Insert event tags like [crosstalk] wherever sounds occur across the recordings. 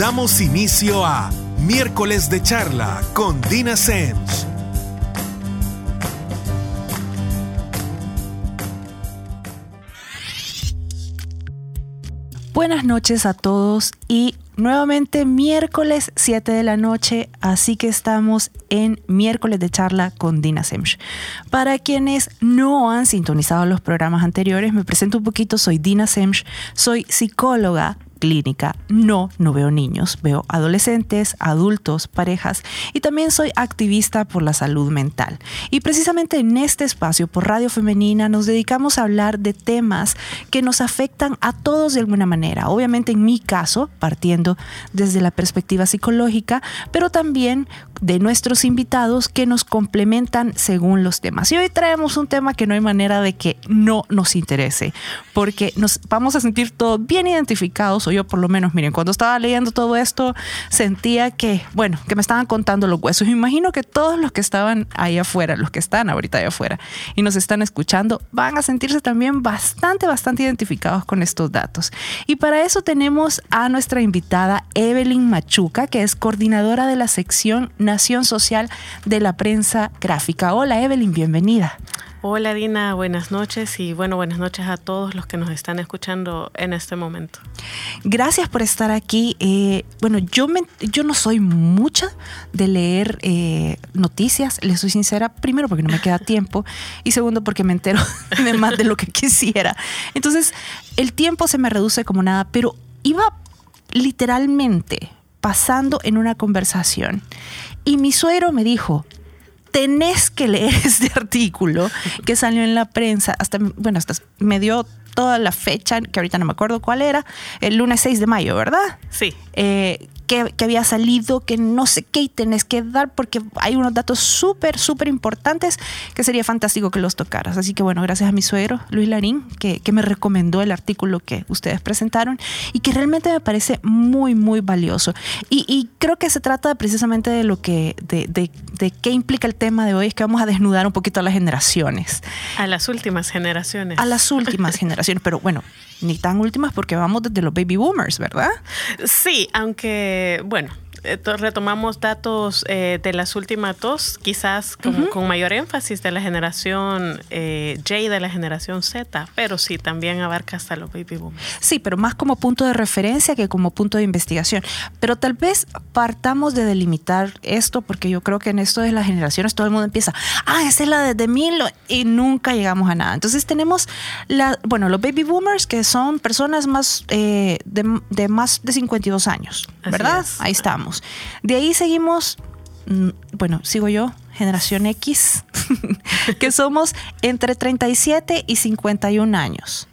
Damos inicio a Miércoles de Charla con Dina Sens. Buenas noches a todos y nuevamente miércoles 7 de la noche, así que estamos en miércoles de charla con Dina Semch. Para quienes no han sintonizado los programas anteriores, me presento un poquito, soy Dina Semch, soy psicóloga clínica. No, no veo niños, veo adolescentes, adultos, parejas y también soy activista por la salud mental. Y precisamente en este espacio por Radio Femenina nos dedicamos a hablar de temas que nos afectan a todos de alguna manera. Obviamente en mi caso, partiendo desde la perspectiva psicológica, pero también de nuestros invitados que nos complementan según los temas. Y hoy traemos un tema que no hay manera de que no nos interese, porque nos vamos a sentir todos bien identificados yo por lo menos, miren, cuando estaba leyendo todo esto, sentía que, bueno, que me estaban contando los huesos. Me imagino que todos los que estaban ahí afuera, los que están ahorita ahí afuera y nos están escuchando, van a sentirse también bastante, bastante identificados con estos datos. Y para eso tenemos a nuestra invitada Evelyn Machuca, que es coordinadora de la sección Nación Social de la Prensa Gráfica. Hola Evelyn, bienvenida. Hola Dina, buenas noches y bueno, buenas noches a todos los que nos están escuchando en este momento. Gracias por estar aquí. Eh, bueno, yo, me, yo no soy mucha de leer eh, noticias, les soy sincera, primero porque no me queda tiempo y segundo porque me entero [laughs] de más de lo que quisiera. Entonces, el tiempo se me reduce como nada, pero iba literalmente pasando en una conversación y mi suegro me dijo, tenés que leer [laughs] este artículo que salió en la prensa, hasta, bueno, hasta me dio toda la fecha, que ahorita no me acuerdo cuál era, el lunes 6 de mayo, ¿verdad? Sí. Eh, que, había salido, que no sé qué y tenés que dar, porque hay unos datos súper, súper importantes que sería fantástico que los tocaras. Así que bueno, gracias a mi suegro, Luis Larín, que, me recomendó el artículo que ustedes presentaron y que realmente me parece muy, muy valioso. Y, creo que se trata precisamente de lo que, de, de, de qué implica el tema de hoy, es que vamos a desnudar un poquito a las generaciones. A las últimas generaciones. A las últimas [laughs] generaciones, pero bueno, ni tan últimas porque vamos desde los baby boomers, ¿verdad? Sí, aunque, bueno, retomamos datos eh, de las últimas dos, quizás con, mayor énfasis de la generación eh, J de la generación Z, pero sí, también abarca hasta los baby boomers. Sí, pero más como punto de referencia que como punto de investigación. Pero tal vez partamos de delimitar esto, porque yo creo que en esto de las generaciones todo el mundo empieza, ah, esa es la de, de mil y nunca llegamos a nada. Entonces tenemos, la, bueno, los baby boomers, que son personas más eh, de, más de 52 años, ¿verdad? Ahí estamos. De ahí seguimos, mm, bueno, sigo yo, generación X, [laughs] que somos entre 37 y 51 años.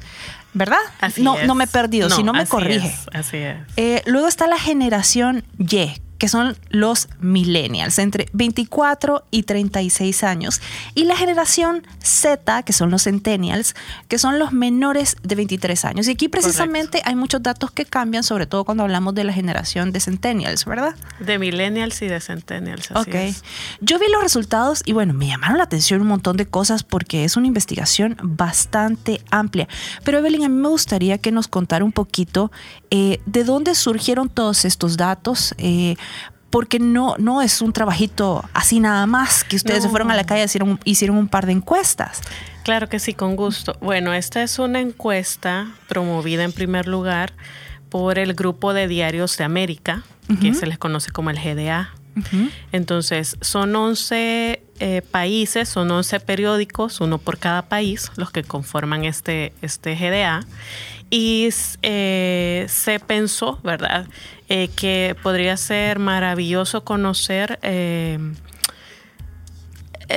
¿Verdad? no, no me he perdido, si no me corrige. así es. Eh, luego está la generación Y, que son los millennials, entre 24 y 36 años, y la generación Z, que son los centennials, que son los menores de 23 años. Y aquí precisamente hay muchos datos que cambian, sobre todo cuando hablamos de la generación de centennials, ¿verdad? De millennials y de centennials. ok. Yo vi los resultados y bueno, me llamaron la atención un montón de cosas porque es una investigación bastante amplia. Pero Evelyn, a mí me gustaría que nos contara un poquito eh, de dónde surgieron todos estos datos. Eh, porque no, no es un trabajito así nada más, que ustedes se fueron a la calle y hicieron, hicieron un par de encuestas. Claro que sí, con gusto. Bueno, esta es una encuesta promovida en primer lugar por el Grupo de Diarios de América, que se les conoce como el GDA. Entonces, son 11 eh, países, son 11 periódicos, uno por cada país, los que conforman este, este GDA. Y eh, se pensó, ¿verdad?, eh, que podría ser maravilloso conocer eh,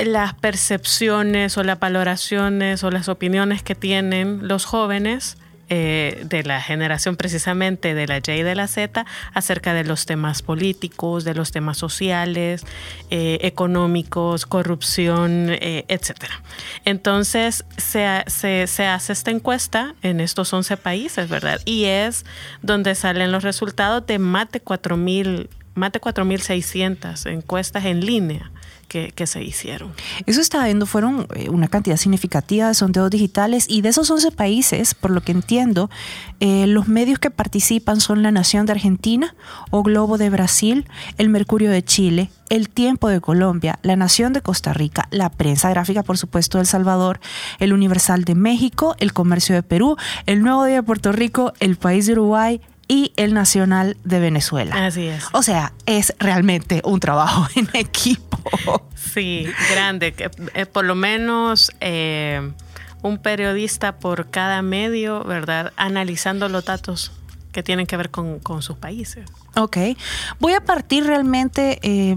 las percepciones o las valoraciones o las opiniones que tienen los jóvenes eh, de la generación precisamente de la Y y de la Z acerca de los temas políticos, de los temas sociales, eh, económicos, corrupción, eh, etc. Entonces se, se, se, hace esta encuesta en estos 11 países, ¿verdad? Y es donde salen los resultados de más de 4.000 más de 4.600 encuestas en línea que, se hicieron. Eso está viendo, fueron eh, una cantidad significativa de sondeos digitales y de esos 11 países, por lo que entiendo, eh, los medios que participan son La Nación de Argentina, O Globo de Brasil, El Mercurio de Chile, El Tiempo de Colombia, La Nación de Costa Rica, La Prensa Gráfica, por supuesto, de El Salvador, El Universal de México, El Comercio de Perú, El Nuevo Día de Puerto Rico, El País de Uruguay, y el Nacional de Venezuela. Así es. O sea, es realmente un trabajo en equipo. Sí, grande. Eh, por lo menos eh, un periodista por cada medio, ¿verdad? Analizando los datos que tienen que ver con, sus países. Ok. Voy a partir realmente... Eh,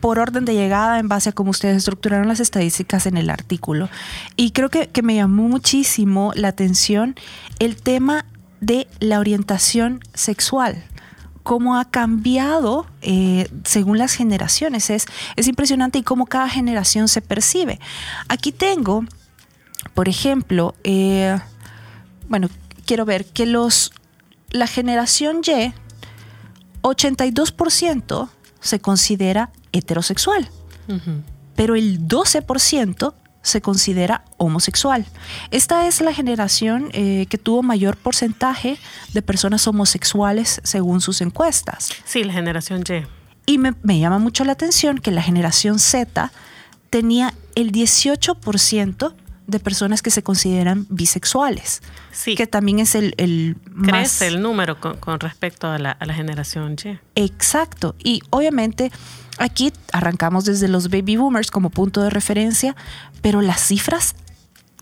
por orden de llegada en base a cómo ustedes estructuraron las estadísticas en el artículo. Y creo que, que me llamó muchísimo la atención el tema de la orientación sexual cómo ha cambiado eh, según las generaciones. Es, es impresionante y cómo cada generación se percibe. Aquí tengo, por ejemplo, eh, bueno, quiero ver que los, la generación Y, 82% se considera heterosexual, pero el 12% se considera homosexual. Esta es la generación eh, que tuvo mayor porcentaje de personas homosexuales según sus encuestas. Sí, la generación Y. Y me, llama mucho la atención que la generación Z tenía el 18% de personas que se consideran bisexuales. Sí. Que también es el, el Crece el número con, respecto a la, a la generación Y. Exacto. Y obviamente Aquí arrancamos desde los baby boomers como punto de referencia, pero las cifras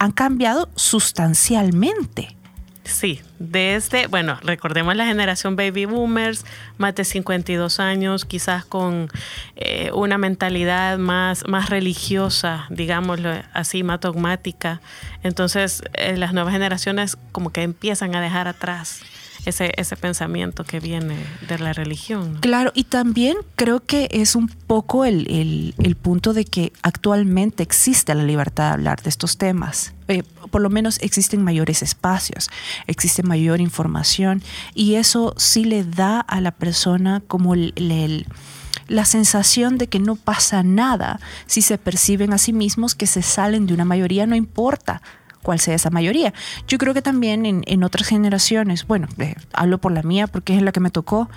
han cambiado sustancialmente. Sí, desde, bueno, recordemos la generación baby boomers, más de 52 años, quizás con eh, una mentalidad más, más religiosa, digámoslo así, más dogmática. Entonces, eh, las nuevas generaciones como que empiezan a dejar atrás ese, ese pensamiento que viene de la religión. Claro, y también creo que es un poco el, punto de que actualmente existe la libertad de hablar de estos temas. Eh, por lo menos existen mayores espacios, existe mayor información y eso sí le da a la persona como la sensación de que no pasa nada si se perciben a sí mismos que se salen de una mayoría, no importa cuál sea esa mayoría. Yo creo que también en, otras generaciones, bueno, eh, hablo por la mía porque es la que me tocó,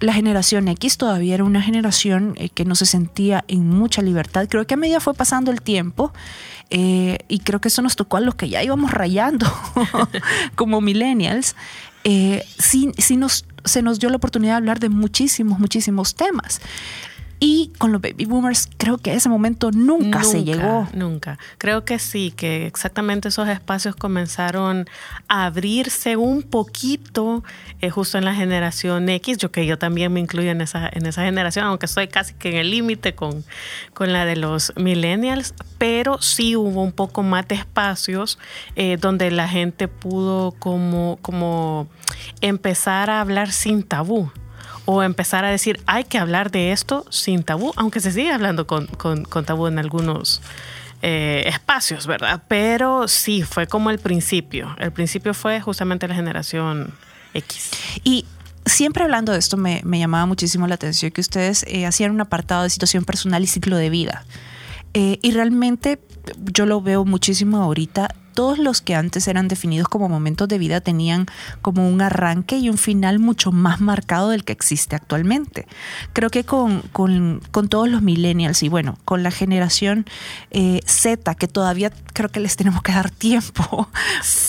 la generación X todavía era una generación eh, que no se sentía en mucha libertad. Creo que a medida fue pasando el tiempo, eh, y creo que eso nos tocó a los que ya íbamos rayando [laughs] como millennials, sí, sí nos, se nos dio la oportunidad de hablar de muchísimos, muchísimos temas. Y con los baby boomers creo que ese momento nunca, se llegó. Nunca. Creo que sí, que exactamente esos espacios comenzaron a abrirse un poquito eh, justo en la generación X. Yo que yo también me incluyo en esa, en esa generación, aunque estoy casi que en el límite con, con la de los millennials, pero sí hubo un poco más de espacios eh, donde la gente pudo como, como empezar a hablar sin tabú o empezar a decir, hay que hablar de esto sin tabú, aunque se sigue hablando con, tabú en algunos eh, espacios, ¿verdad? Pero sí, fue como el principio. El principio fue justamente la generación X. Y siempre hablando de esto, me, llamaba muchísimo la atención que ustedes eh, hacían un apartado de situación personal y ciclo de vida. Eh, y realmente yo lo veo muchísimo ahorita todos los que antes eran definidos como momentos de vida tenían como un arranque y un final mucho más marcado del que existe actualmente. Creo que con, todos los millennials y bueno, con la generación eh, Z, que todavía creo que les tenemos que dar tiempo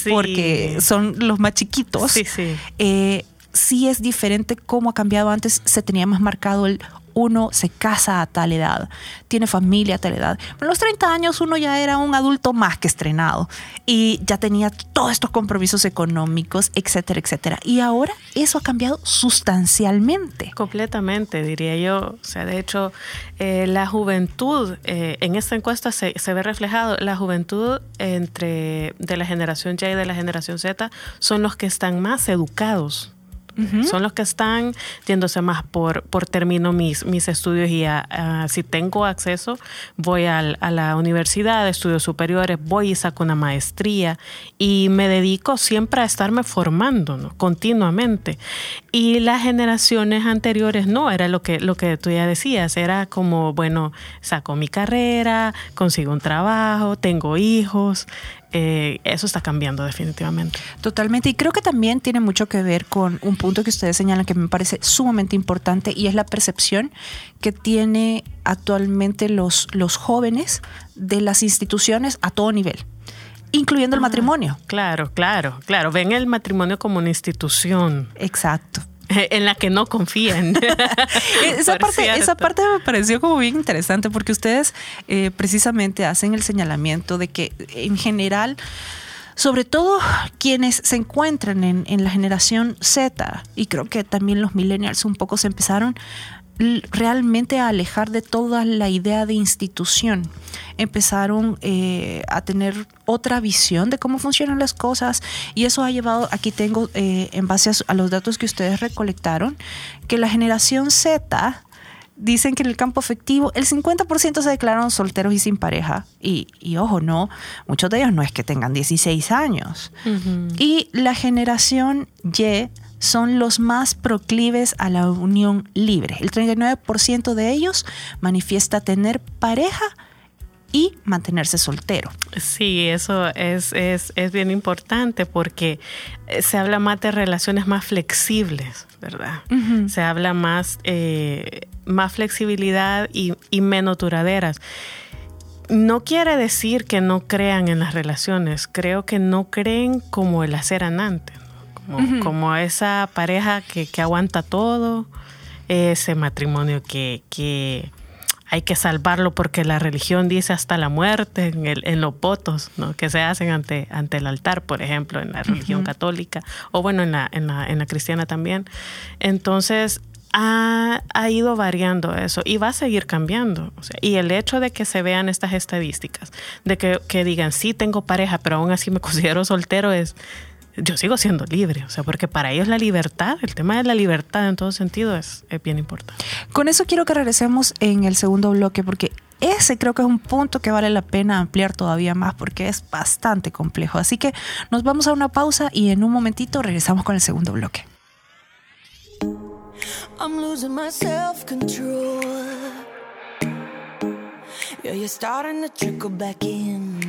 porque son los más chiquitos. Sí, sí. Eh, sí es diferente cómo ha cambiado antes, se tenía más marcado el uno se casa a tal edad, tiene familia a tal edad. A los 30 años uno ya era un adulto más que estrenado y ya tenía todos estos compromisos económicos, etcétera, etcétera. Y ahora eso ha cambiado sustancialmente. Completamente, diría yo. O sea, de hecho, eh, la juventud, eh, en esta encuesta se, se, ve reflejado, la juventud entre de la generación Y y de la generación Z son los que están más educados Son los que están yéndose más por, por termino mis, mis estudios y si tengo acceso, voy a la universidad de estudios superiores, voy y saco una maestría y me dedico siempre a estarme formando continuamente. Y las generaciones anteriores no, era lo que, lo que tú ya decías, era como, bueno, saco mi carrera, consigo un trabajo, tengo hijos, eh, eso está cambiando definitivamente. Totalmente. Y creo que también tiene mucho que ver con un punto que ustedes señalan que me parece sumamente importante y es la percepción que tiene actualmente los, los jóvenes de las instituciones a todo nivel incluyendo el ah, matrimonio. Claro, claro, claro. Ven el matrimonio como una institución. Exacto. [laughs] en la que no confían. [laughs] esa, [laughs] parte, esa parte me pareció como bien interesante porque ustedes eh, precisamente hacen el señalamiento de que en general sobre todo quienes se encuentran en, en, la generación Z, y creo que también los millennials un poco se empezaron realmente a alejar de toda la idea de institución. Empezaron eh, a tener otra visión de cómo funcionan las cosas y eso ha llevado, aquí tengo eh, en base a, los datos que ustedes recolectaron, que la generación Z dicen que en el campo afectivo el 50% se declararon solteros y sin pareja. Y, ojo, no, muchos de ellos no es que tengan 16 años. Y la generación Y son los más proclives a la unión libre. El 39% de ellos manifiesta tener pareja y mantenerse soltero. Sí, eso es, es, bien importante porque eh, se habla más de relaciones más flexibles, ¿verdad? Se habla más, eh, más flexibilidad y, y menos duraderas. No quiere decir que no crean en las relaciones, creo que no creen como el hacer antes como, esa pareja que, aguanta todo, ese matrimonio que, hay que salvarlo porque la religión dice hasta la muerte en, en los votos ¿no? que se hacen ante, ante el altar, por ejemplo, en la religión católica o bueno, en la, en la, en la cristiana también. Entonces, ha, ido variando eso y va a seguir cambiando. y el hecho de que se vean estas estadísticas, de que, que, digan, sí, tengo pareja, pero aún así me [laughs] considero soltero, es, yo sigo siendo libre, o sea, porque para ellos la libertad, el tema de la libertad en todo sentido es, bien importante. Con eso quiero que regresemos en el segundo bloque, porque ese creo que es un punto que vale la pena ampliar todavía más porque es bastante complejo. Así que nos vamos a una pausa y en un momentito regresamos con el segundo bloque. I'm losing my self control. you're starting to trickle back in.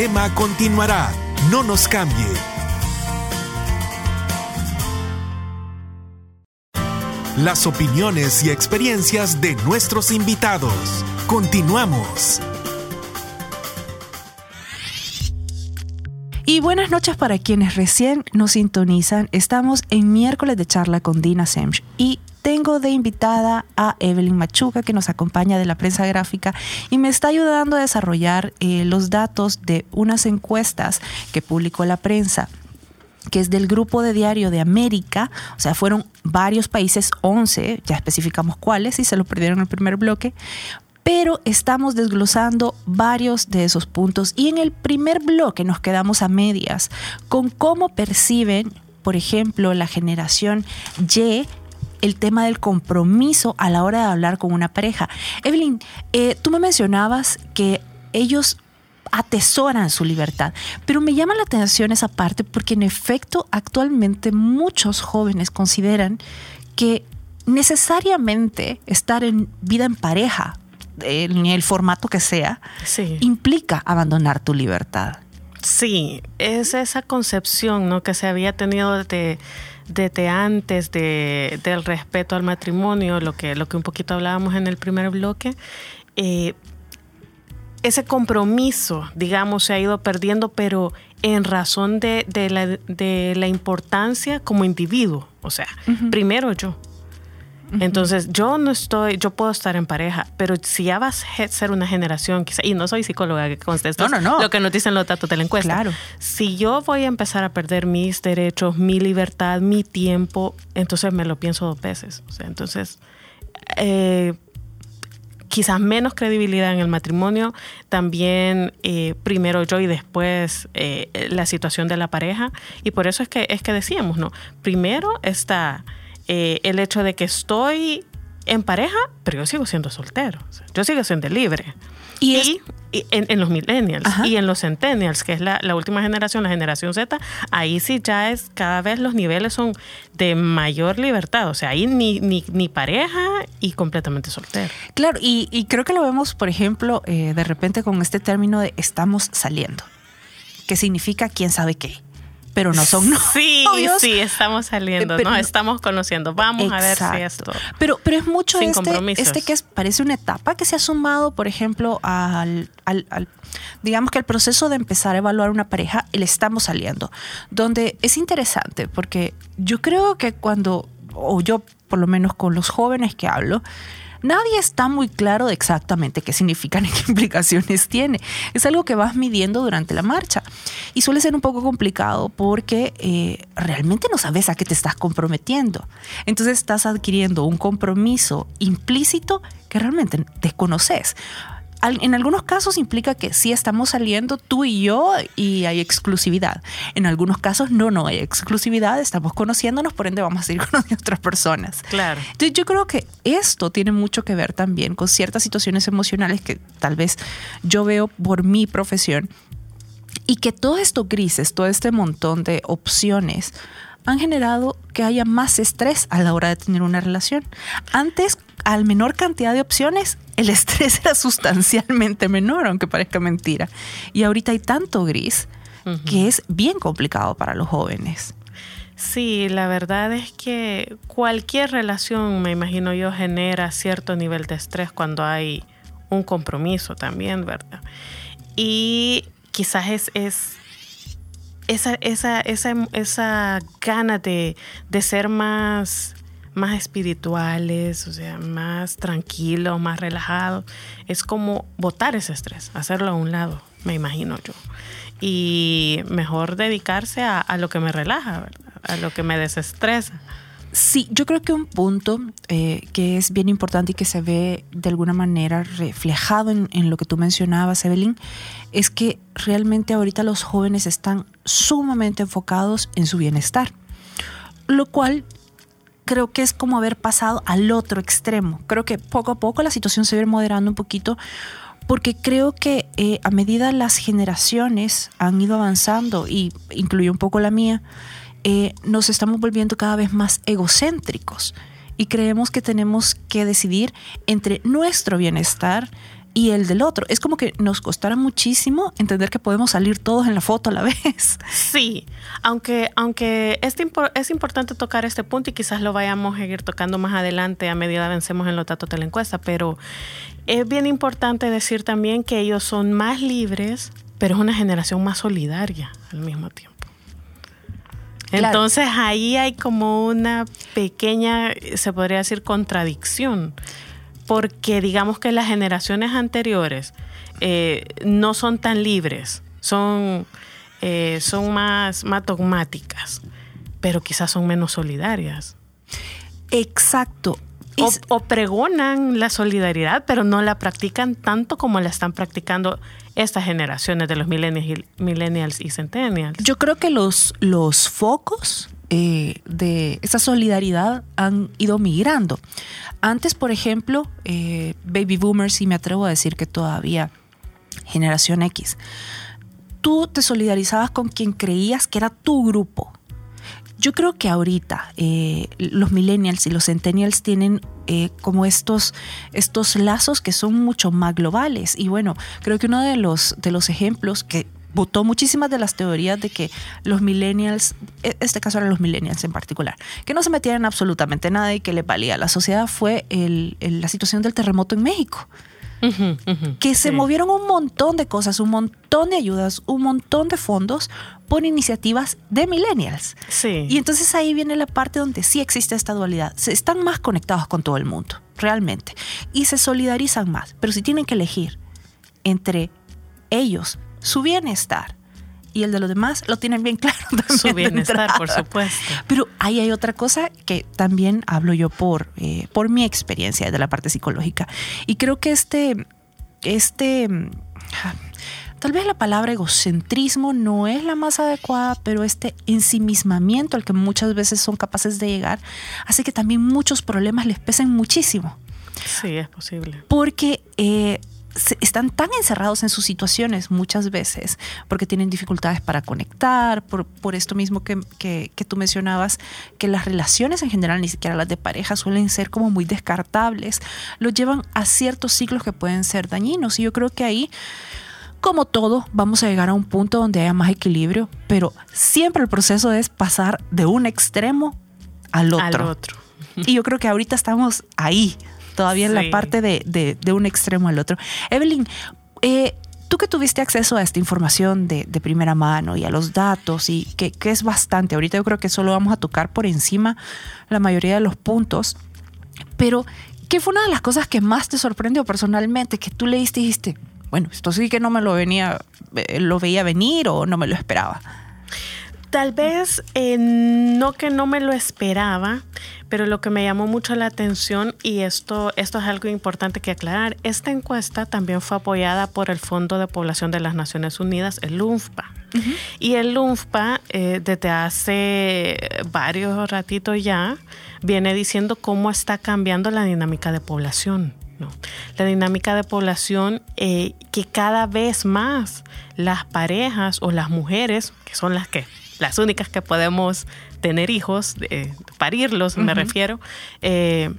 Tema continuará. No nos cambie. Las opiniones y experiencias de nuestros invitados. Continuamos. Y buenas noches para quienes recién nos sintonizan. Estamos en miércoles de charla con Dina Semch y tengo de invitada a Evelyn Machuca que nos acompaña de la prensa gráfica y me está ayudando a desarrollar eh, los datos de unas encuestas que publicó la prensa que es del Grupo de Diario de América, o sea, fueron varios países, 11, ya especificamos cuáles, y se lo perdieron en el primer bloque, pero estamos desglosando varios de esos puntos. Y en el primer bloque nos quedamos a medias con cómo perciben, por ejemplo, la generación Y el tema del compromiso a la hora de hablar con una pareja. Evelyn, eh, tú me mencionabas que ellos atesoran su libertad. Pero me llama la atención esa parte porque en efecto actualmente muchos jóvenes consideran que necesariamente estar en vida en pareja, en el formato que sea, Sí. implica abandonar tu libertad. Sí, es esa concepción ¿no? que se había tenido desde, desde antes de, del respeto al matrimonio, lo que, lo que un poquito hablábamos en el primer bloque. Eh, ese compromiso, digamos, se ha ido perdiendo, pero en razón de, de la, de la importancia como individuo. O sea, primero yo. Entonces, yo no estoy, yo puedo estar en pareja, pero si ya vas a ser una generación, quizá, y no soy psicóloga, que conste, esto No, no, no. lo que nos dicen los datos de la encuesta. Claro. Si yo voy a empezar a perder mis derechos, mi libertad, mi tiempo, entonces me lo pienso dos veces. O sea, entonces, eh, quizás menos credibilidad en el matrimonio, también eh, primero yo y después eh, la situación de la pareja. Y por eso es que, es que decíamos, ¿no? Primero está eh, el hecho de que estoy en pareja, pero yo sigo siendo soltero. Yo sigo siendo libre. Y Y, es- y en, en los millennials Ajá. y en los centennials, que es la, la última generación, la generación Z, ahí sí ya es cada vez los niveles son de mayor libertad. O sea, ahí ni, ni, ni pareja y completamente soltero. Claro, y, y creo que lo vemos, por ejemplo, eh, de repente con este término de estamos saliendo, que significa quién sabe qué, pero no son Sí, novios. sí, estamos saliendo, pero ¿no? Estamos conociendo. Vamos a ver si esto. Pero, pero es mucho Sin este, este que es, parece una etapa que se ha sumado, por ejemplo, al, al- al- digamos que al proceso de empezar a evaluar una pareja, el estamos saliendo, donde es interesante porque yo creo que cuando, o yo por lo menos con los jóvenes que hablo, Nadie está muy claro de exactamente qué significan [laughs] y qué implicaciones tiene. Es algo que vas midiendo durante la marcha. Y suele ser un poco complicado porque eh, realmente no sabes a qué te estás comprometiendo. Entonces estás adquiriendo un compromiso implícito que realmente desconoces. En algunos casos implica que sí estamos saliendo tú y yo y hay exclusividad. En algunos casos no, no hay exclusividad, estamos conociéndonos, por ende vamos a [laughs] conociendo a otras personas. Claro. Entonces yo creo que esto tiene mucho que ver también con ciertas situaciones emocionales que tal vez yo veo por mi profesión y que todos estos grises, todo este montón de opciones han generado que haya más estrés a la hora de tener una relación. Antes, al menor cantidad de opciones, el [laughs] estrés era sustancialmente menor, aunque parezca mentira. Y ahorita hay tanto gris que es bien complicado para los jóvenes. Sí, la verdad es que cualquier relación, me imagino yo, genera cierto nivel de estrés cuando hay un compromiso también, ¿verdad? Y quizás es, es, esa, esa, esa, esa gana de, de ser más, más espirituales, o sea, más tranquilos, más relajados, es como botar ese estrés, hacerlo a un lado, me imagino yo. Y mejor dedicarse a, a lo que me relaja, ¿verdad? a lo que me desestresa. Sí, yo creo que un punto eh, que es bien importante y que se ve de alguna manera reflejado en, lo que tú mencionabas, Evelyn, es que realmente ahorita los jóvenes están sumamente enfocados en su bienestar, lo cual creo que es como haber pasado al otro extremo. Creo que poco a poco la situación se va moderando un poquito porque creo que eh, a medida las generaciones han ido avanzando, y incluye un poco la mía, eh, nos estamos volviendo cada vez más egocéntricos y creemos que tenemos que decidir entre nuestro bienestar y el del otro. Es como que nos costará muchísimo entender que podemos salir todos en la foto a la [laughs] vez. Sí, aunque, aunque es, es importante tocar este punto y quizás lo vayamos a ir tocando más adelante a medida avancemos en los datos de la encuesta, pero es bien importante decir también que ellos son más libres, pero es una generación más solidaria al mismo tiempo. Entonces ahí hay como una pequeña, se podría decir, contradicción, porque digamos que las generaciones anteriores eh, no son tan libres, son, eh, son más, más dogmáticas, pero quizás son menos solidarias. Exacto. O, o, pregonan la solidaridad, pero no la practican tanto como la están practicando estas generaciones de los millennials, millennials y centennials. Yo creo que los, los focos eh, de esa solidaridad han ido migrando. Antes, por ejemplo, eh, baby boomers, y me atrevo a decir que todavía generación X, tú te solidarizabas con quien creías que era tu grupo. Yo creo que ahorita eh, los millennials y los centennials tienen eh, como estos, estos lazos que son mucho más globales. Y bueno, creo que uno de los, de los ejemplos que votó muchísimas de las teorías de que los millennials, e, este caso eran los millennials en particular, que no se metían absolutamente nada y que le valía la sociedad fue el, el, la situación del terremoto en México. Uh -huh, uh -huh, que se sí. movieron un montón de cosas, un montón de ayudas, un montón de fondos por iniciativas de millennials. Sí. Y entonces ahí viene la parte donde sí existe esta dualidad. Se están más conectados con todo el mundo, realmente. Y se solidarizan más. Pero si tienen que elegir entre ellos, su bienestar y el de los demás lo tienen bien [laughs] claro. Su bienestar, por supuesto. Pero ahí hay otra cosa que también hablo yo por, eh, por mi experiencia de la parte psicológica. Y creo que este, este, tal vez la palabra egocentrismo no es la más adecuada, pero este ensimismamiento al que muchas veces son capaces de llegar hace que también muchos problemas les pesen muchísimo. Sí, es posible. Porque eh, están tan encerrados en sus situaciones muchas veces porque tienen dificultades para conectar, por, por esto mismo que, que, que, tú mencionabas, que las relaciones en general, ni siquiera las de pareja, suelen ser como muy descartables, lo llevan a ciertos ciclos que pueden ser dañinos. Y yo creo que ahí, como todo, vamos a llegar a un punto donde haya más equilibrio, pero siempre el proceso es pasar de un extremo al otro. Al otro. Y yo creo que ahorita estamos ahí, todavía en la parte de, de, de, un extremo al otro. Evelyn, eh, tú que tuviste acceso a esta información de, de primera mano y a los datos, y que, que, es bastante, ahorita yo creo que solo vamos a tocar por encima la mayoría de los puntos, pero ¿qué fue una de las cosas que más te sorprendió personalmente? Que tú leíste y dijiste, bueno, esto sí que no me lo venía, eh, lo veía venir o no me lo esperaba. Tal vez eh, no que no me lo esperaba, pero lo que me llamó mucho la atención, y esto, esto es algo importante que aclarar, esta encuesta también fue apoyada por el Fondo de Población de las Naciones Unidas, el UNFPA. Uh -huh. Y el UNFPA, eh, desde hace varios ratitos ya, viene diciendo cómo está cambiando la dinámica de población. ¿no? La dinámica de población eh, que cada vez más las parejas o las mujeres, que son las que las únicas que podemos tener hijos, eh, parirlos, uh -huh. me refiero, eh,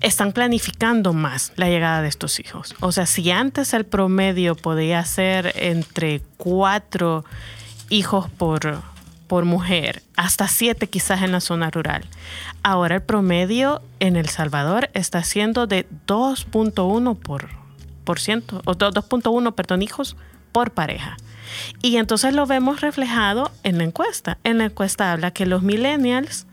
están planificando más la llegada de estos hijos. O sea, si antes el promedio podía ser entre cuatro hijos por, por mujer, hasta siete quizás en la zona rural, ahora el promedio en El Salvador está siendo de 2.1 por, por ciento, o 2.1, perdón, hijos por pareja. Y entonces lo vemos reflejado en la encuesta. En la encuesta habla que los millennials,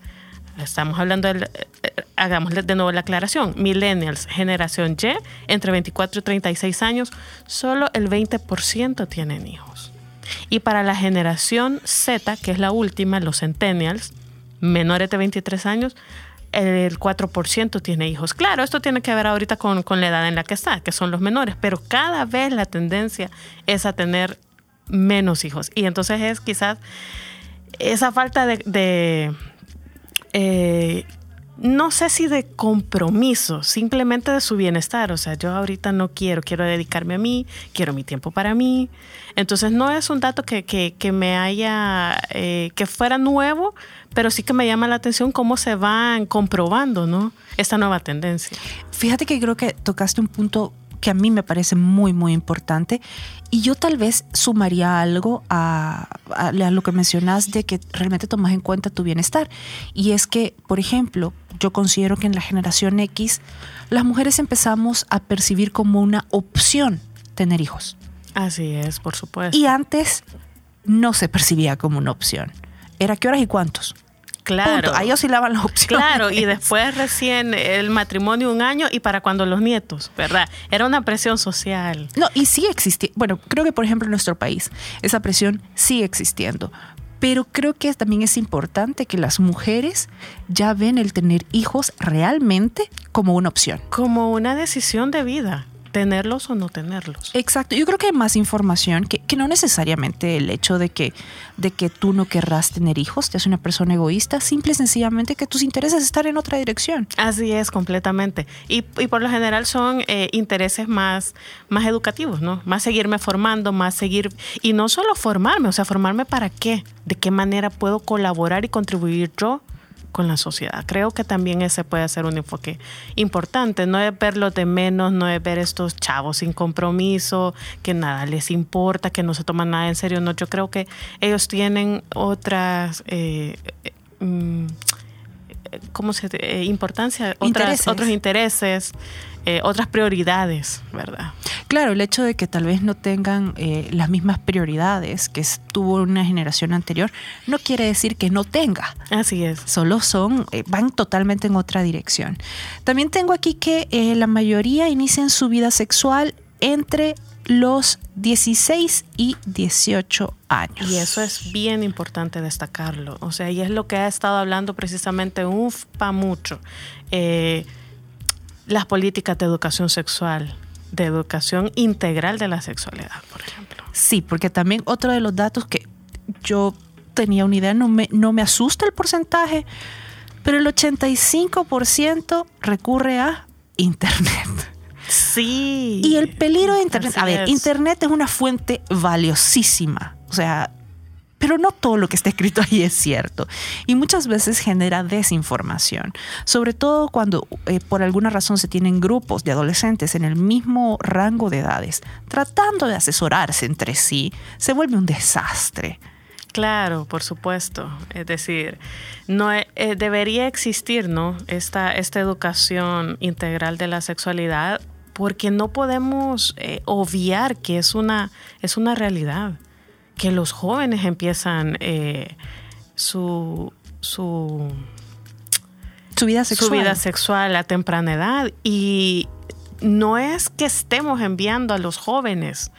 estamos hablando, del, eh, eh, de nuevo la aclaración, millennials, generación Y, entre 24 y 36 años, solo el 20% tienen hijos. Y para la generación Z, que es la última, los centennials, menores de 23 años, el 4% tiene hijos. Claro, esto tiene que ver ahorita con, con la edad en la que está, que son los menores, pero cada vez la tendencia es a tener menos hijos. Y entonces es quizás esa falta de, eh, no sé si de compromiso, simplemente de su bienestar. O sea, yo ahorita no quiero, quiero dedicarme a mí, quiero mi tiempo para mí. Entonces no es un dato que, que, que me haya, eh, que fuera nuevo, pero sí que me llama la atención cómo se van comprobando, ¿no? Esta nueva tendencia. Fíjate que creo que tocaste un punto que a mí me parece muy, muy importante. Y yo tal vez sumaría algo a, a- a lo que mencionas de que realmente tomas en cuenta tu bienestar. Y es que, por ejemplo, yo considero que en la generación X, las mujeres empezamos a percibir como una opción tener hijos. Así es, por supuesto. Y antes no se percibía como una opción. Era qué horas y cuántos. Claro. Punto. Ahí oscilaban las opciones. Claro, y después recién el matrimonio un año y para cuando los nietos, ¿verdad? Era una presión social. No, y sigue existiendo. Bueno, creo que por ejemplo en nuestro país esa presión sigue existiendo. Pero creo que también es importante que las mujeres ya ven el tener hijos realmente como una opción. Como una decisión de vida, tenerlos o no tenerlos. Exacto. Yo creo que hay más información que, que no necesariamente el hecho de que, de que tú no querrás tener hijos te hace una persona egoísta, simple y sencillamente que tus intereses están en otra dirección. Así es, completamente. Y, y por lo general son eh, intereses más, más educativos, ¿no? Más seguirme formando, más seguir... Y no solo formarme, o sea, formarme para qué, de qué manera puedo colaborar y contribuir yo con la sociedad. Creo que también ese puede ser un enfoque importante. No es verlos de menos, no es ver estos chavos sin compromiso, que nada les importa, que no se toman nada en serio. No, yo creo que ellos tienen otras... eh, eh, mm, ¿cómo se eh, importancia otras, Intereses. otros intereses eh, otras prioridades verdad Claro, el hecho de que tal vez no tengan eh, las mismas prioridades que tuvo una generación anterior no quiere decir que no tenga. así es Solo son, van totalmente en otra dirección. También tengo aquí que la mayoría inician su vida sexual entre los 16 y 18 años. y eso es bien importante destacarlo o sea y es lo que ha estado hablando precisamente UFPA mucho eh, las políticas de educación sexual de educación integral de la sexualidad por ejemplo Sí, porque también otro de los datos que yo tenía una idea, no me, no me asusta el porcentaje, pero el 85% recurre a Internet. Sí Y el peligro de Internet, a ver. Internet es una fuente valiosísima, o sea, pero no todo lo que está escrito ahí es cierto. Y muchas veces genera desinformación, sobre todo cuando eh, por alguna razón se tienen grupos de adolescentes en el mismo rango de edades, tratando de asesorarse entre sí, se vuelve un desastre. Claro, por supuesto. Es decir, no e- eh, debería existir, ¿no? Esta, esta educación integral de la sexualidad, porque no podemos eh, obviar que es una, es una realidad. Que los jóvenes empiezan eh, su, su, Su vida sexual. su vida sexual a temprana edad. Y no es que estemos enviando a los jóvenes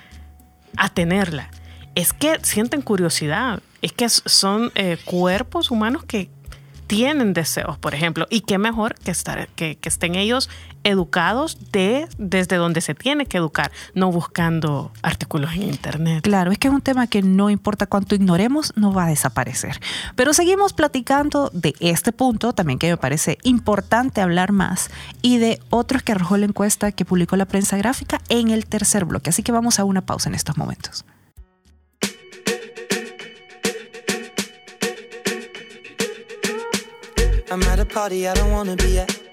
a tenerla, es que sienten curiosidad, es que son eh, cuerpos humanos que tienen deseos, por ejemplo, y qué mejor que, estar, que, que estén ellos educados de, desde donde se tiene que educar, no buscando artículos en internet. Claro, es que es un tema que no importa cuánto ignoremos, no va a desaparecer. Pero seguimos platicando de este punto, también que me parece importante hablar más, y de otros que arrojó la encuesta que publicó la prensa gráfica en el tercer bloque. Así que vamos a una pausa en estos momentos. I'm at a party I don't wanna be at.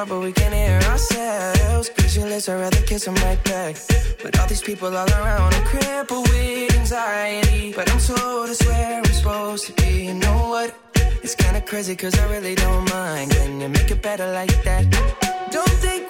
talk, but we can't hear ourselves. Speechless, I'd rather kiss them right back. But all these people all around, I'm crippled with anxiety. But I'm told it's where I'm supposed to be. You know what? It's kinda crazy, cause I really don't mind. Can you make it better like that? Don't think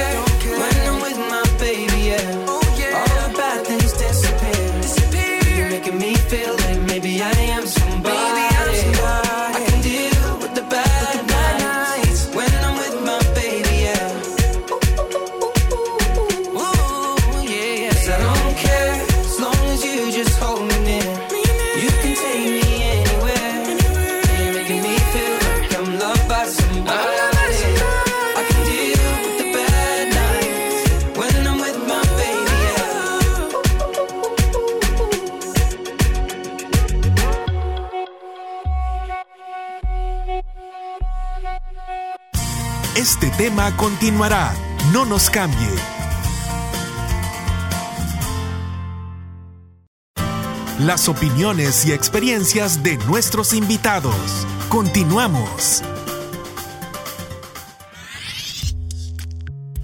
No nos cambie. Las opiniones y experiencias de nuestros invitados. Continuamos.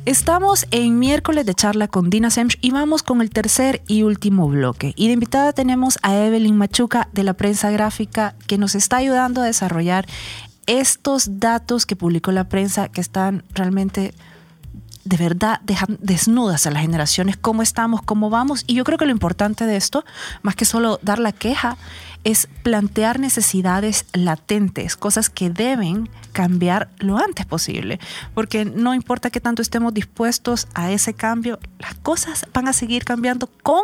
Estamos en miércoles de charla con Dina Semch y vamos con el tercer y último bloque. Y de invitada tenemos a Evelyn Machuca de la prensa gráfica que nos está ayudando a desarrollar estos datos que publicó la prensa que están realmente de verdad dejan desnudas a las generaciones cómo estamos, cómo vamos. Y yo creo que lo importante de esto, más que solo dar la queja, es plantear necesidades latentes, cosas que deben cambiar lo antes posible. Porque no importa que tanto estemos dispuestos a ese cambio, las cosas van a seguir cambiando con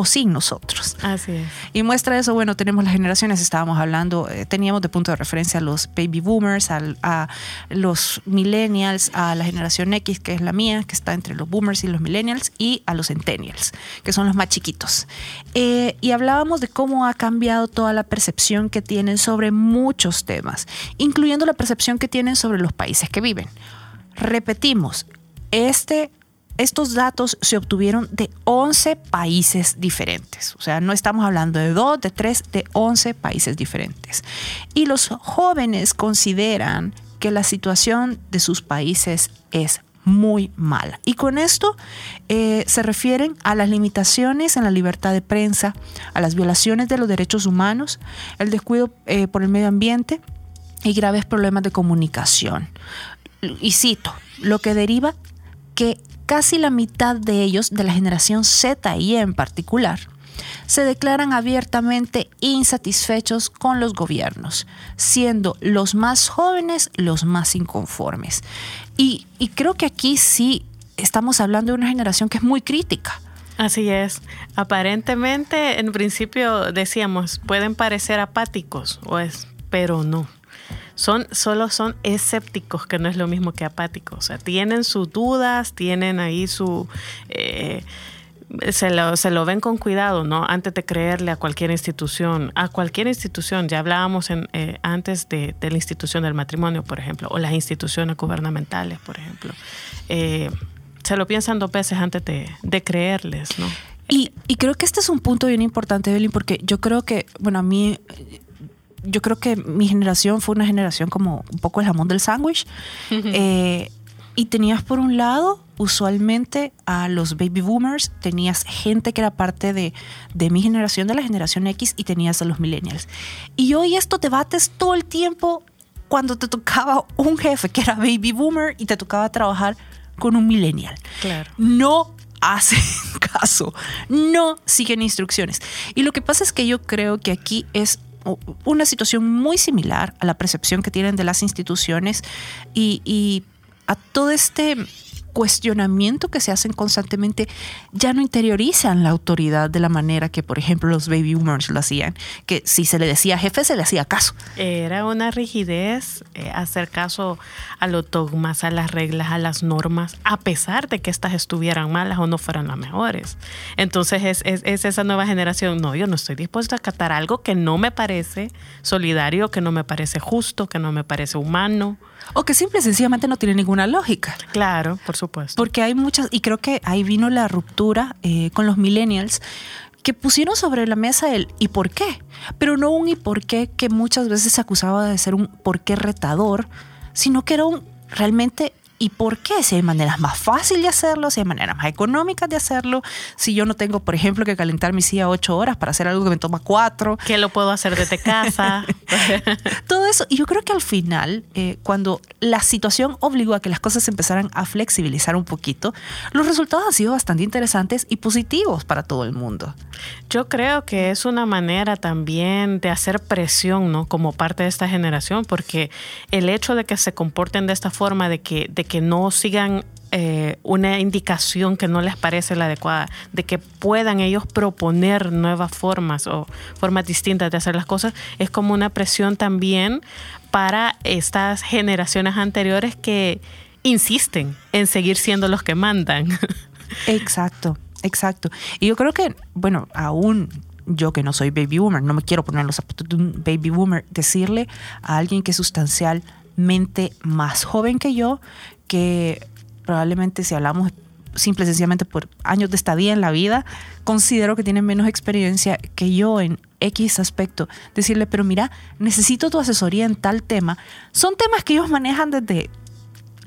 o sin nosotros. Así es. Y muestra eso, bueno, tenemos las generaciones, estábamos hablando, eh, teníamos de punto de referencia a los baby boomers, al- a, los millennials, a la generación X, que es la mía, que está entre los boomers y los millennials, y a los centennials, que son los más chiquitos. Eh, y hablábamos de cómo ha cambiado toda la percepción que tienen sobre muchos temas, incluyendo la percepción que tienen sobre los países que viven. Repetimos, este estos datos se obtuvieron de 11 países diferentes. O sea, no estamos hablando de 2, de 3, de 11 países diferentes. Y los jóvenes consideran que la situación de sus países es muy mala. Y con esto eh, se refieren a las limitaciones en la libertad de prensa, a las violaciones de los derechos humanos, el descuido eh, por el medio ambiente y graves problemas de comunicación. Y cito, lo que deriva que casi la mitad de ellos, de la generación Z y en particular, se declaran abiertamente insatisfechos con los gobiernos, siendo los más jóvenes los más inconformes. Y, y creo que aquí sí estamos hablando de una generación que es muy crítica. Así es. Aparentemente, en principio decíamos, pueden parecer apáticos, o pero no. Son, solo son escépticos, que no es lo mismo que apáticos. O sea, tienen sus dudas, tienen ahí su... eh, se lo, se lo ven con cuidado, ¿no? Antes de creerle a cualquier institución, a cualquier institución, ya hablábamos en, eh, antes de, de la institución del matrimonio, por ejemplo, o las instituciones gubernamentales, por ejemplo. Eh, se lo piensan dos veces antes de, de creerles, ¿no? Y, y creo que este es un punto bien importante, Evelyn, porque yo creo que, bueno, a mí yo creo que mi generación fue una generación como un poco el jamón del sándwich. Eh, y tenías por un lado, usualmente a los baby boomers, tenías gente que era parte de, de mi generación, de la generación X, y tenías a los millennials. Y hoy estos debates todo el tiempo cuando te tocaba un jefe que era baby boomer y te tocaba trabajar con un millennial. Claro. No hacen [laughs] caso, no siguen instrucciones. Y lo que pasa es que yo creo que aquí es una situación muy similar a la percepción que tienen de las instituciones y, a todo este cuestionamiento que se hacen constantemente ya no interiorizan la autoridad de la manera que por ejemplo los baby boomers lo hacían que si se le decía jefe se le hacía caso Era una rigidez eh, hacer caso a los dogmas, a las reglas, a las normas, a pesar de que estas estuvieran malas o no fueran las mejores. Entonces es, es- es esa nueva generación, no, yo no estoy dispuesto a acatar algo que no me parece solidario, que no me parece justo, que no me parece humano. o que simple y sencillamente no tiene ninguna lógica Claro, por supuesto. Porque hay muchas, y creo que ahí vino la ruptura eh, con los millennials, que pusieron sobre la mesa el ¿y por qué? Pero no un ¿y por qué que muchas veces se acusaba de ser un ¿por qué retador? Sino que era un realmente ¿y por qué? Si hay maneras más fáciles de hacerlo, si hay maneras más económicas de hacerlo, si yo no tengo, por ejemplo, que calentar mi silla ocho horas para hacer algo que me toma cuatro, que lo puedo hacer desde casa. [laughs] todo eso. Y yo creo que al final, eh, cuando la situación obligó a que las cosas se empezaran a flexibilizar un poquito, los resultados han sido bastante interesantes y positivos para todo el mundo. Yo creo que es una manera también de hacer presión, ¿no? Como parte de esta generación, porque el hecho de que se comporten de esta forma, de que, de que no sigan eh, una indicación que no les parece la adecuada, de que puedan ellos proponer nuevas formas o formas distintas de hacer las cosas, es como una presión también para estas generaciones anteriores que insisten en seguir siendo los que mandan. [laughs] Exacto, exacto. Y yo creo que, bueno, aún yo que no soy baby boomer, no me quiero poner los zapatos de un baby boomer, decirle a alguien que es sustancialmente más joven que yo, que probablemente si hablamos simple y sencillamente por años de estadía en la vida, considero que tiene menos experiencia que yo en X aspecto. Decirle, pero mira, necesito tu asesoría en tal tema. Son temas que ellos manejan desde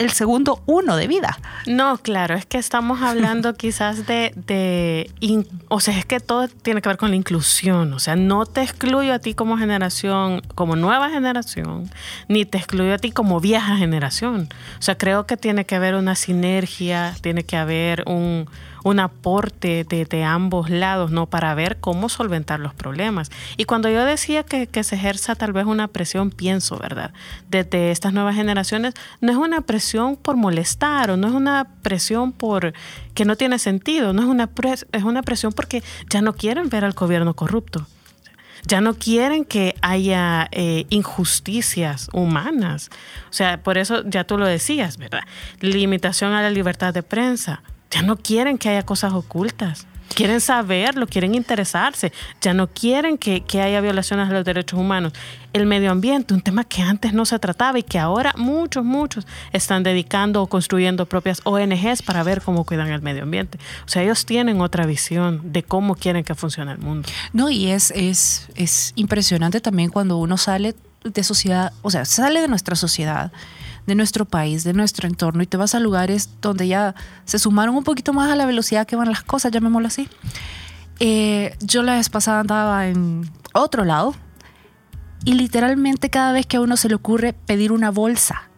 el segundo uno de vida. No, claro, es que estamos hablando [laughs] quizás de, de in- o sea, es que todo tiene que ver con la inclusión, o sea, no te excluyo a ti como generación, como nueva generación, ni te excluyo a ti como vieja generación. O sea, creo que tiene que haber una sinergia, tiene que haber un, un aporte de, de ambos lados, ¿no? Para ver cómo solventar los problemas. Y cuando yo decía que, se ejerza tal vez una presión, pienso, ¿verdad? Desde estas nuevas generaciones, no es una presión por molestar o no es una presión por que no tiene sentido, no es una, pres- es una presión porque ya no quieren ver al gobierno corrupto. Ya no quieren que haya eh, injusticias humanas. O sea, por eso ya tú lo decías, ¿verdad? Limitación a la libertad de prensa. Ya no quieren que haya cosas ocultas. Quieren saberlo, quieren interesarse. Ya no quieren que, que haya violaciones a los derechos humanos. El medio ambiente, un tema que antes no se trataba y que ahora muchos, muchos están dedicando o construyendo propias ONGs para ver cómo cuidan el medio ambiente. O sea, ellos tienen otra visión de cómo quieren que funcione el mundo. No, y es, es, es impresionante también cuando uno sale de sociedad, o sea, sale de nuestra sociedad, de nuestro país, de nuestro entorno, y te vas a lugares donde ya se sumaron un poquito más a la velocidad que van las cosas, llamémoslo así. Eh, yo la vez pasada andaba en otro lado y literalmente cada vez que a uno se le ocurre pedir una bolsa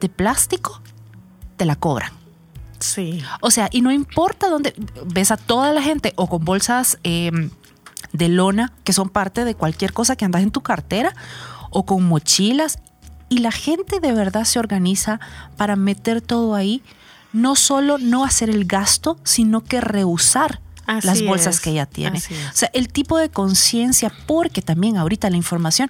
de plástico, te la cobran. Sí. O sea, y no importa dónde ves a toda la gente o con bolsas eh, de lona que son parte de cualquier cosa que andas en tu cartera o con mochilas y la gente de verdad se organiza para meter todo ahí, no solo no hacer el gasto, sino que rehusar Así las bolsas es, que ella tiene. O sea, el tipo de conciencia, porque también ahorita la información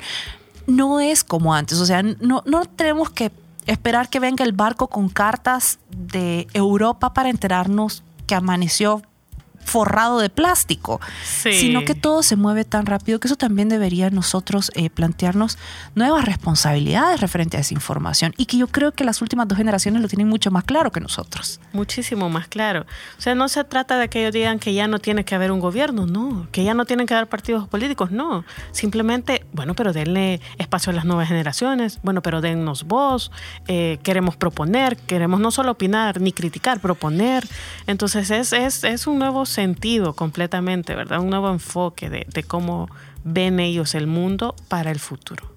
no es como antes. O sea, no, no tenemos que esperar que venga el barco con cartas de Europa para enterarnos que amaneció forrado de plástico, Sí. sino que todo se mueve tan rápido que eso también debería nosotros eh, plantearnos nuevas responsabilidades referente a esa información y que yo creo que las últimas dos generaciones lo tienen mucho más claro que nosotros. Muchísimo más claro. O sea, no se trata de que ellos digan que ya no tiene que haber un gobierno, no. Que ya no tienen que haber partidos políticos, no. Simplemente, bueno, pero denle espacio a las nuevas generaciones, bueno, pero dennos voz, eh, queremos proponer, queremos no solo opinar ni criticar, proponer. Entonces es, es, es un nuevo sentido completamente, ¿verdad? Un nuevo enfoque de, de cómo ven ellos el mundo para el futuro.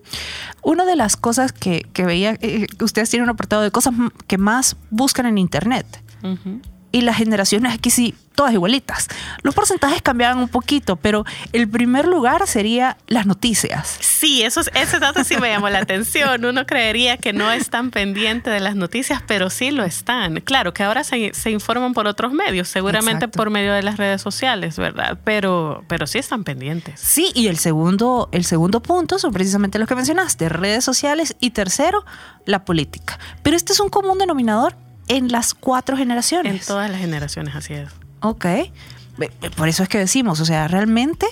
Una de las cosas que, que veía, eh, ustedes tienen un apartado de cosas que más buscan en Internet. Y las generaciones aquí sí, todas igualitas. Los porcentajes cambiaban un poquito, pero el primer lugar sería las noticias. Sí, eso, es- ese dato sí me llamó la atención. Uno creería que no están pendientes de las noticias, pero sí lo están. Claro que ahora se, se informan por otros medios, seguramente Exacto. por medio de las redes sociales, ¿verdad? Pero, pero sí están pendientes. Sí, y el segundo, el segundo punto son precisamente los que mencionaste, redes sociales y tercero, la política. Pero este es un común denominador en las cuatro En generaciones. todas las generaciones, así es. Ok. Por eso es que decimos, o sea, realmente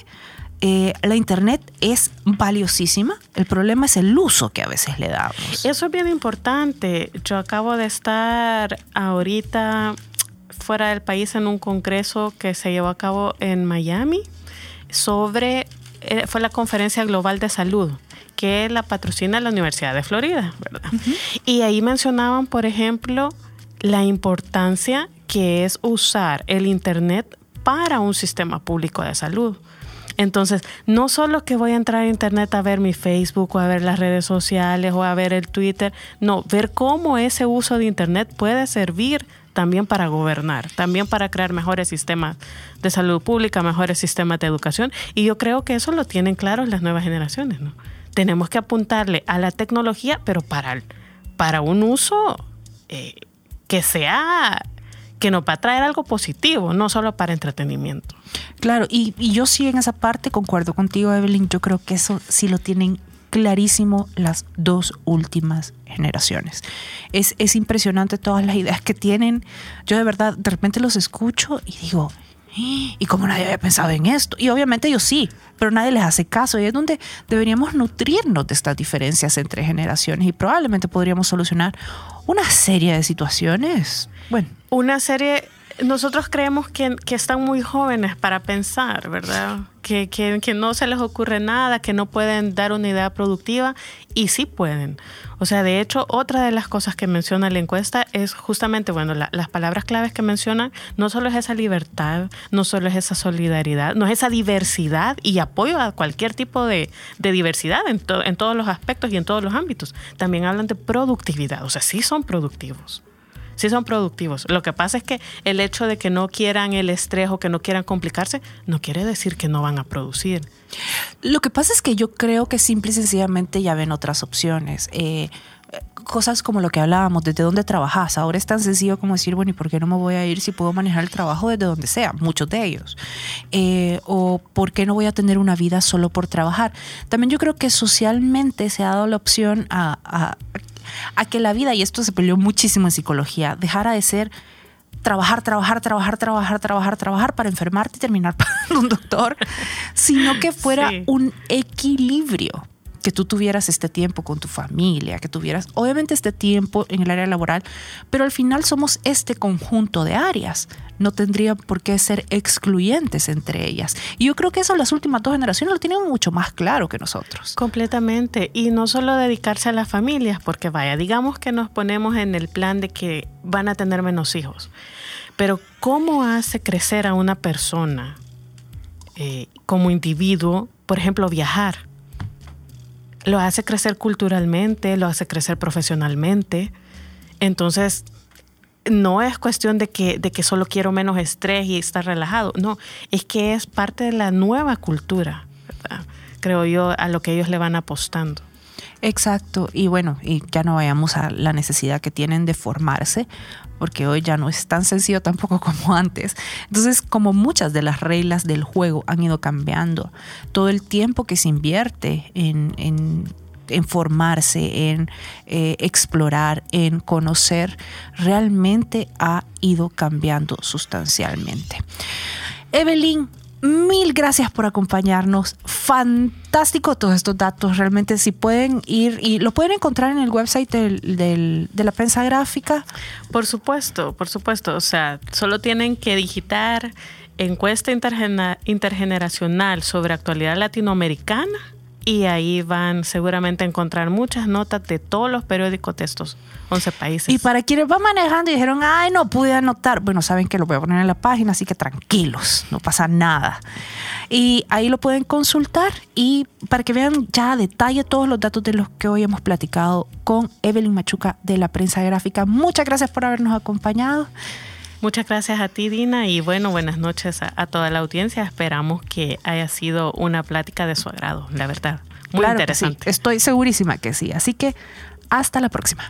eh, la Internet es valiosísima. El problema es el uso que a veces le damos. Eso es bien importante. Yo acabo de estar ahorita fuera del país en un congreso que se llevó a cabo en Miami sobre, eh, fue la Conferencia Global de Salud que la patrocina la Universidad de Florida, ¿verdad? Y ahí mencionaban, por ejemplo, la importancia que es usar el Internet para un sistema público de salud. Entonces, no solo que voy a entrar a internet a ver mi Facebook o a ver las redes sociales o a ver el Twitter, no, ver cómo ese uso de internet puede servir también para gobernar, también para crear mejores sistemas de salud pública, mejores sistemas de educación. Y yo creo que eso lo tienen claro las nuevas generaciones, ¿no? Tenemos que apuntarle a la tecnología, pero para, para un uso eh, que sea, que nos va a traer algo positivo, no solo para entretenimiento. Claro, y, y yo sí en esa parte concuerdo contigo, Evelyn. Yo creo que eso sí lo tienen clarísimo las dos últimas generaciones. Es, es impresionante todas las ideas que tienen. Yo de verdad, de repente los escucho y digo, "Ah, [gasps] ¿y cómo nadie había pensado en esto? Y obviamente ellos sí, pero nadie les hace caso. Y es donde deberíamos nutrirnos de estas diferencias entre generaciones y probablemente podríamos solucionar una serie de situaciones. Bueno, Una serie, nosotros creemos que, que están muy jóvenes para pensar, ¿verdad? Que, que- no se les ocurre nada, que no pueden dar una idea productiva y sí pueden. O sea, de hecho, otra de las cosas que menciona la encuesta es justamente, bueno, la- las palabras claves que mencionan no solo es esa libertad, no solo es esa solidaridad, no es esa diversidad y apoyo a cualquier tipo de, de diversidad en, en todos los aspectos y en todos los ámbitos. También hablan de productividad, o sea, sí son productivos sí son productivos. Lo que pasa es que el hecho de que no quieran el estrés o que no quieran complicarse, no quiere decir que no van a producir. Lo que pasa es que yo creo que simple y sencillamente ya ven otras opciones. Eh, cosas como lo que hablábamos, desde dónde trabajas. Ahora es tan sencillo como decir, bueno, ¿y por qué no me voy a ir si puedo manejar el trabajo desde donde sea? Muchos de ellos. Eh, o ¿por qué no voy a tener una vida solo por trabajar? También yo creo que socialmente se ha dado la opción a, a- a que la vida, y esto se peleó muchísimo en psicología, dejara de ser trabajar, trabajar, trabajar, trabajar, trabajar, trabajar para enfermarte y terminar [laughs] pagando un doctor, sino que fuera Sí. un equilibrio que tú tuvieras este tiempo con tu familia, que tuvieras obviamente este tiempo en el área laboral, pero al final somos este conjunto de áreas. No tendrían por qué ser excluyentes entre ellas. Y yo creo que eso las últimas dos generaciones lo tienen mucho más claro que nosotros. Completamente. Y no solo dedicarse a las familias, porque vaya, digamos que nos ponemos en el plan de que van a tener menos hijos. Pero ¿cómo hace crecer a una persona eh, como individuo, por ejemplo, viajar? Lo hace crecer culturalmente, lo hace crecer profesionalmente. Entonces, no es cuestión de que, de que solo quiero menos estrés y estar relajado. No, es que es parte de la nueva cultura, creo yo, a lo que ellos le van apostando. Exacto, y bueno, y ya no vayamos a la necesidad que tienen de formarse, porque hoy ya no es tan sencillo tampoco [laughs] como antes. Entonces, como muchas de las reglas del juego han ido cambiando, todo el tiempo que se invierte en, en- en formarse, en eh, explorar, en conocer, realmente ha ido cambiando sustancialmente. Evelyn, mil gracias por acompañarnos. Fantástico todos estos datos. Realmente si pueden ir y lo pueden encontrar en el website del- del- de la prensa gráfica. Por supuesto, por supuesto. O sea, solo tienen que digitar encuesta intergeneracional sobre actualidad latinoamericana y ahí van seguramente a encontrar muchas notas de todos los periódicos de estos 11 países. Y para quienes van manejando y dijeron, ay, no pude anotar, bueno, saben que lo voy a poner en la página, así que tranquilos, no pasa nada. Y ahí lo pueden consultar y para que vean ya a detalle todos los datos de los que hoy hemos platicado con Evelyn Machuca de la prensa gráfica. Muchas gracias por habernos acompañado. Muchas gracias a ti, Dina, y bueno, buenas noches a, a toda la audiencia. Esperamos que haya sido una plática de su agrado, la verdad. Muy Claro que sí, interesante. estoy segurísima que sí. Así que hasta la próxima.